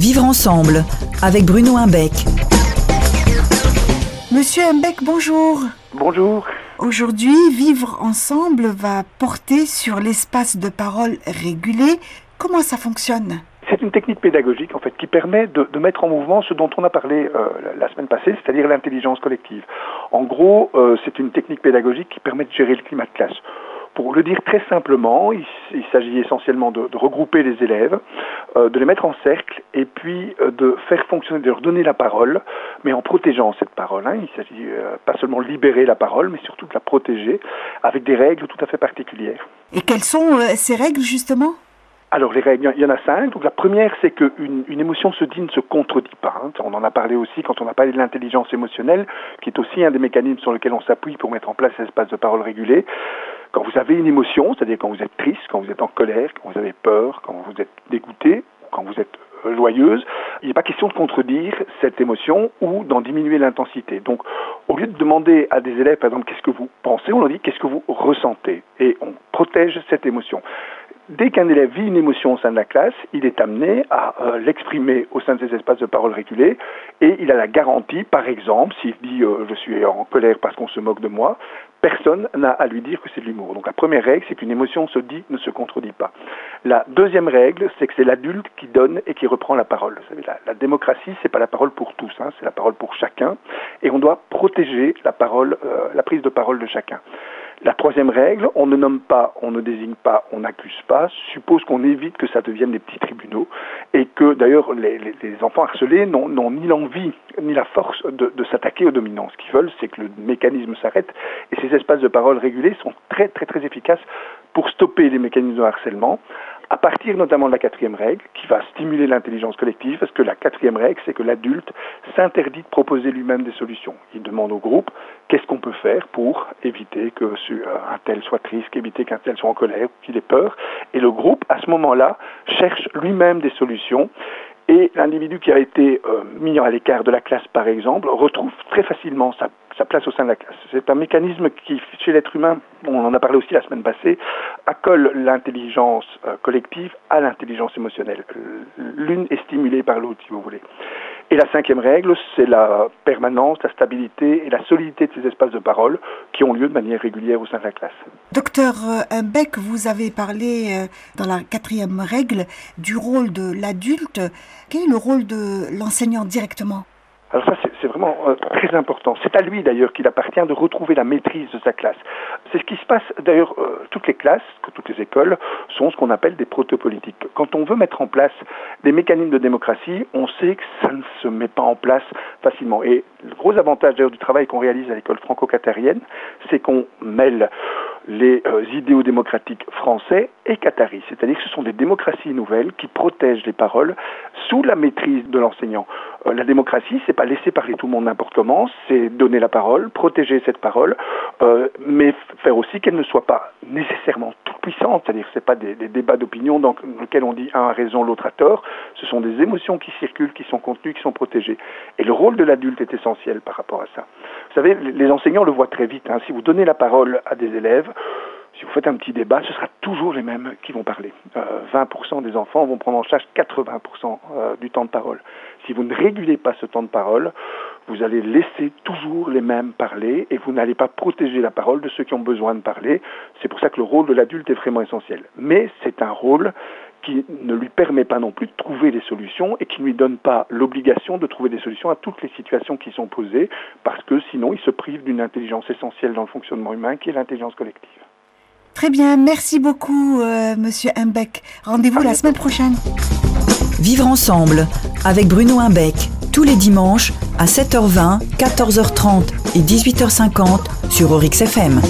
Vivre ensemble avec Bruno Imbeck. Monsieur Imbeck, bonjour. Bonjour. Aujourd'hui, Vivre ensemble va porter sur l'espace de parole régulé. Comment ça fonctionne? C'est une technique pédagogique en fait qui permet de, mettre en mouvement ce dont on a parlé euh, la semaine passée, c'est-à-dire l'intelligence collective. En gros, euh, c'est une technique pédagogique qui permet de gérer le climat de classe. Pour le dire très simplement, il, s'agit essentiellement de, regrouper les élèves, de les mettre en cercle et puis euh, de faire fonctionner, de leur donner la parole, mais en protégeant cette parole. Hein. Il s'agit euh, pas seulement de libérer la parole, mais surtout de la protéger avec des règles tout à fait particulières. Et quelles sont ces règles justement? Alors les règles, il y en a cinq. Donc la première, c'est qu'une une émotion se dit ne se contredit pas. Hein. On en a parlé aussi quand on a parlé de l'intelligence émotionnelle, qui est aussi un des mécanismes sur lesquels on s'appuie pour mettre en place l'espace de parole régulé. Quand vous avez une émotion, c'est-à-dire quand vous êtes triste, quand vous êtes en colère, quand vous avez peur, quand vous êtes dégoûté, quand vous êtes euh, joyeuse, il n'est pas question de contredire cette émotion ou d'en diminuer l'intensité. Donc, au lieu de demander à des élèves, par exemple, qu'est-ce que vous pensez, on leur dit qu'est-ce que vous ressentez? Et on protège cette émotion. Dès qu'un élève vit une émotion au sein de la classe, il est amené à euh, l'exprimer au sein de ces espaces de parole régulés et il a la garantie, par exemple, s'il dit euh, je suis en colère parce qu'on se moque de moi, personne n'a à lui dire que c'est de l'humour. Donc la première règle, c'est qu'une émotion se dit, ne se contredit pas. La deuxième règle, c'est que c'est l'adulte qui donne et qui reprend la parole. Vous savez, la, la démocratie, c'est pas la parole pour tous, hein, c'est la parole pour chacun, et on doit protéger la parole, euh, la prise de parole de chacun. La troisième règle, on ne nomme pas, on ne désigne pas, on n'accuse pas, suppose qu'on évite que ça devienne des petits tribunaux et que d'ailleurs les, enfants harcelés n'ont ni l'envie ni la force de, de s'attaquer aux dominants. Ce qu'ils veulent, c'est que le mécanisme s'arrête et ces espaces de parole régulés sont très très très efficaces pour stopper les mécanismes de harcèlement à partir notamment de la quatrième règle, qui va stimuler l'intelligence collective, parce que la quatrième règle, c'est que l'adulte s'interdit de proposer lui-même des solutions. Il demande au groupe qu'est-ce qu'on peut faire pour éviter que un tel soit triste, éviter qu'un tel soit en colère, qu'il ait peur. Et le groupe, à ce moment-là, cherche lui-même des solutions. Et l'individu qui a été euh, mis à l'écart de la classe, par exemple, retrouve très facilement sa sa place au sein de la classe. C'est un mécanisme qui, chez l'être humain, on en a parlé aussi la semaine passée, accole l'intelligence euh, collective à l'intelligence émotionnelle. L'une est stimulée par l'autre, si vous voulez. Et la cinquième règle, c'est la permanence, la stabilité et la solidité de ces espaces de parole qui ont lieu de manière régulière au sein de la classe. Docteur euh, Beck, vous avez parlé euh, dans la quatrième règle du rôle de l'adulte. Quel est le rôle de l'enseignant directement? Alors ça, vraiment euh, très important. C'est à lui d'ailleurs qu'il appartient de retrouver la maîtrise de sa classe. C'est ce qui se passe d'ailleurs, euh, toutes les classes, toutes les écoles sont ce qu'on appelle des protopolitiques. Quand on veut mettre en place des mécanismes de démocratie, on sait que ça ne se met pas en place facilement. Et le gros avantage d'ailleurs du travail qu'on réalise à l'école franco-qatarienne, c'est qu'on mêle les euh, idéaux démocratiques français et qataris. C'est-à-dire que ce sont des démocraties nouvelles qui protègent les paroles sous la maîtrise de l'enseignant. Euh, la démocratie, c'est pas laisser parler tout le monde n'importe comment, c'est donner la parole, protéger cette parole, euh, mais faire aussi qu'elle ne soit pas nécessairement toute puissante. C'est-à-dire que c'est pas des, débats d'opinion dans lesquels on dit un a raison, l'autre a tort. Ce sont des émotions qui circulent, qui sont contenues, qui sont protégées. Et le rôle de l'adulte est essentiel par rapport à ça. Vous savez, les enseignants le voient très vite. Hein. Si vous donnez la parole à des élèves, si vous faites un petit débat, ce sera toujours les mêmes qui vont parler. 20% euh, des enfants vont prendre en charge 80% euh, du temps de parole. Si vous ne régulez pas ce temps de parole, vous allez laisser toujours les mêmes parler et vous n'allez pas protéger la parole de ceux qui ont besoin de parler. C'est pour ça que le rôle de l'adulte est vraiment essentiel. Mais c'est un rôle qui ne lui permet pas non plus de trouver des solutions et qui ne lui donne pas l'obligation de trouver des solutions à toutes les situations qui sont posées, parce que sinon il se prive d'une intelligence essentielle dans le fonctionnement humain qui est l'intelligence collective. Très bien, merci beaucoup, euh, Monsieur Imbeck. Rendez-vous la semaine prochaine. Vivre ensemble avec Bruno Imbeck, tous les dimanches à 7h20, 14h30 et 18h50 sur Orix FM.